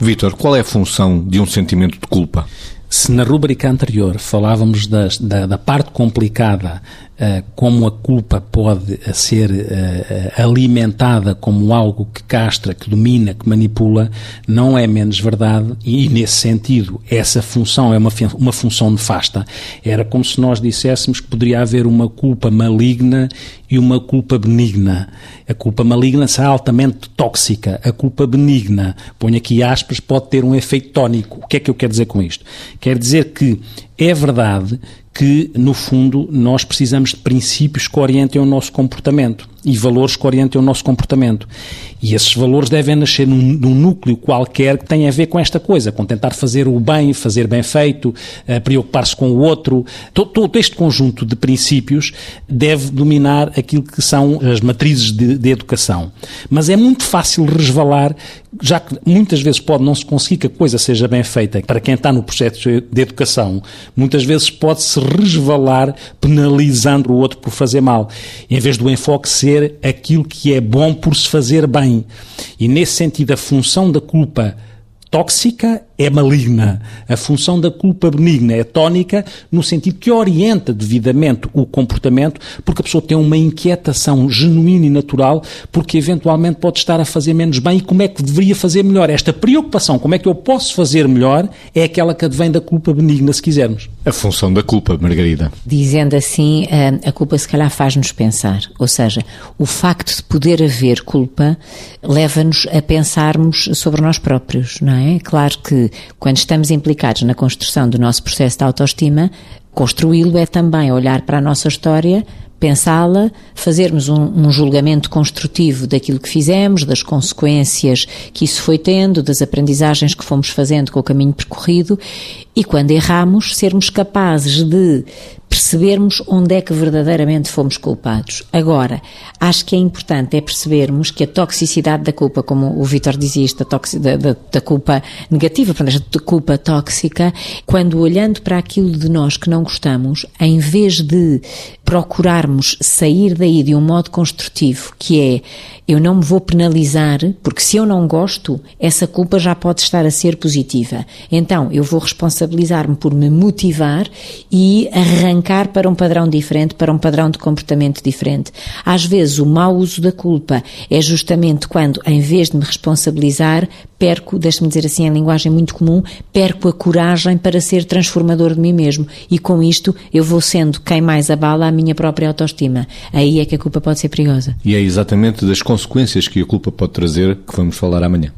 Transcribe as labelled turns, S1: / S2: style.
S1: Vítor, qual é a função de um sentimento de culpa?
S2: Se na rubrica anterior falávamos da, da, parte complicada, como a culpa pode ser uh, alimentada como algo que castra, que domina, que manipula, não é menos verdade, e nesse sentido, essa função é uma, uma função nefasta. Era como se nós disséssemos que poderia haver uma culpa maligna e uma culpa benigna. A culpa maligna será altamente tóxica. A culpa benigna, ponho aqui aspas, pode ter um efeito tónico. O que é que eu quero dizer com isto? Quer dizer que é verdade que, no fundo, nós precisamos de princípios que orientem o nosso comportamento e valores que orientem o nosso comportamento. E esses valores devem nascer num, num, núcleo qualquer que tenha a ver com esta coisa, com tentar fazer o bem, fazer bem feito, uh, preocupar-se com o outro. Todo, todo, este conjunto de princípios deve dominar aquilo que são as matrizes de, de educação. Mas é muito fácil resvalar, já que muitas vezes pode não se conseguir que a coisa seja bem feita para quem está no processo de educação, muitas vezes pode-se resvalar penalizando o outro por fazer mal, em vez do enfoque ser aquilo que é bom por se fazer bem. E nesse sentido, a função da culpa tóxica é maligna. A função da culpa benigna é tónica, no sentido que orienta devidamente o comportamento, porque a pessoa tem uma inquietação genuína e natural, porque eventualmente pode estar a fazer menos bem e como é que deveria fazer melhor. Esta preocupação, como é que eu posso fazer melhor, é aquela que advém da culpa benigna, se quisermos.
S1: A função da culpa, Margarida.
S3: Dizendo assim, eh, a culpa se calhar faz-nos pensar. Ou seja, o facto de poder haver culpa leva-nos a pensarmos sobre nós próprios, não é? Claro que quando estamos implicados na construção do nosso processo de autoestima, construí-lo é também olhar para a nossa história, pensá-la, fazermos um, um, julgamento construtivo daquilo que fizemos, das consequências que isso foi tendo, das aprendizagens que fomos fazendo com o caminho percorrido e quando erramos, sermos capazes de percebermos onde é que verdadeiramente fomos culpados. Agora, acho que é importante é percebermos que a toxicidade da culpa, como o Vitor dizia isto, da, da, da, culpa negativa, da culpa tóxica, quando olhando para aquilo de nós que não gostamos, em vez de procurarmos sair daí de um modo construtivo, que é eu não me vou penalizar, porque se eu não gosto, essa culpa já pode estar a ser positiva. Então, eu vou responsabilizar-me por me motivar e arrancar para um padrão diferente, para um padrão de comportamento diferente. Às vezes, o mau uso da culpa é justamente quando, em vez de me responsabilizar, perco, deixe-me dizer assim em linguagem muito comum, perco a coragem para ser transformador de mim mesmo. E com isto, eu vou sendo quem mais abala a minha própria autoestima. Aí é que a culpa pode ser perigosa.
S1: E é exatamente das consequências que a culpa pode trazer que vamos falar amanhã.